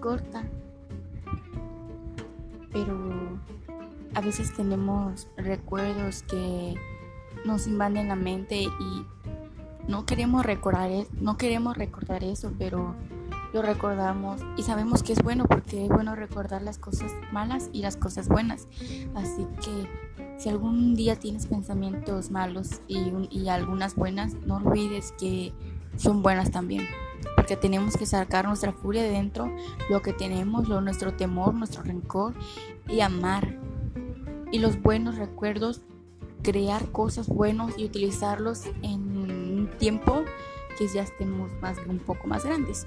corta. Pero a veces tenemos recuerdos que nos invaden la mente y no queremos recordar, e, no queremos recordar eso, pero lo recordamos y sabemos que es bueno porque es bueno recordar las cosas malas y las cosas buenas. Así que si algún día tienes pensamientos malos y, y algunas buenas, no olvides que son buenas también. Porque tenemos que sacar nuestra furia de dentro, lo que tenemos, lo, nuestro temor, nuestro rencor y amar. Y los buenos recuerdos, crear cosas buenas y utilizarlos en un tiempo que ya estemos más, un poco más grandes.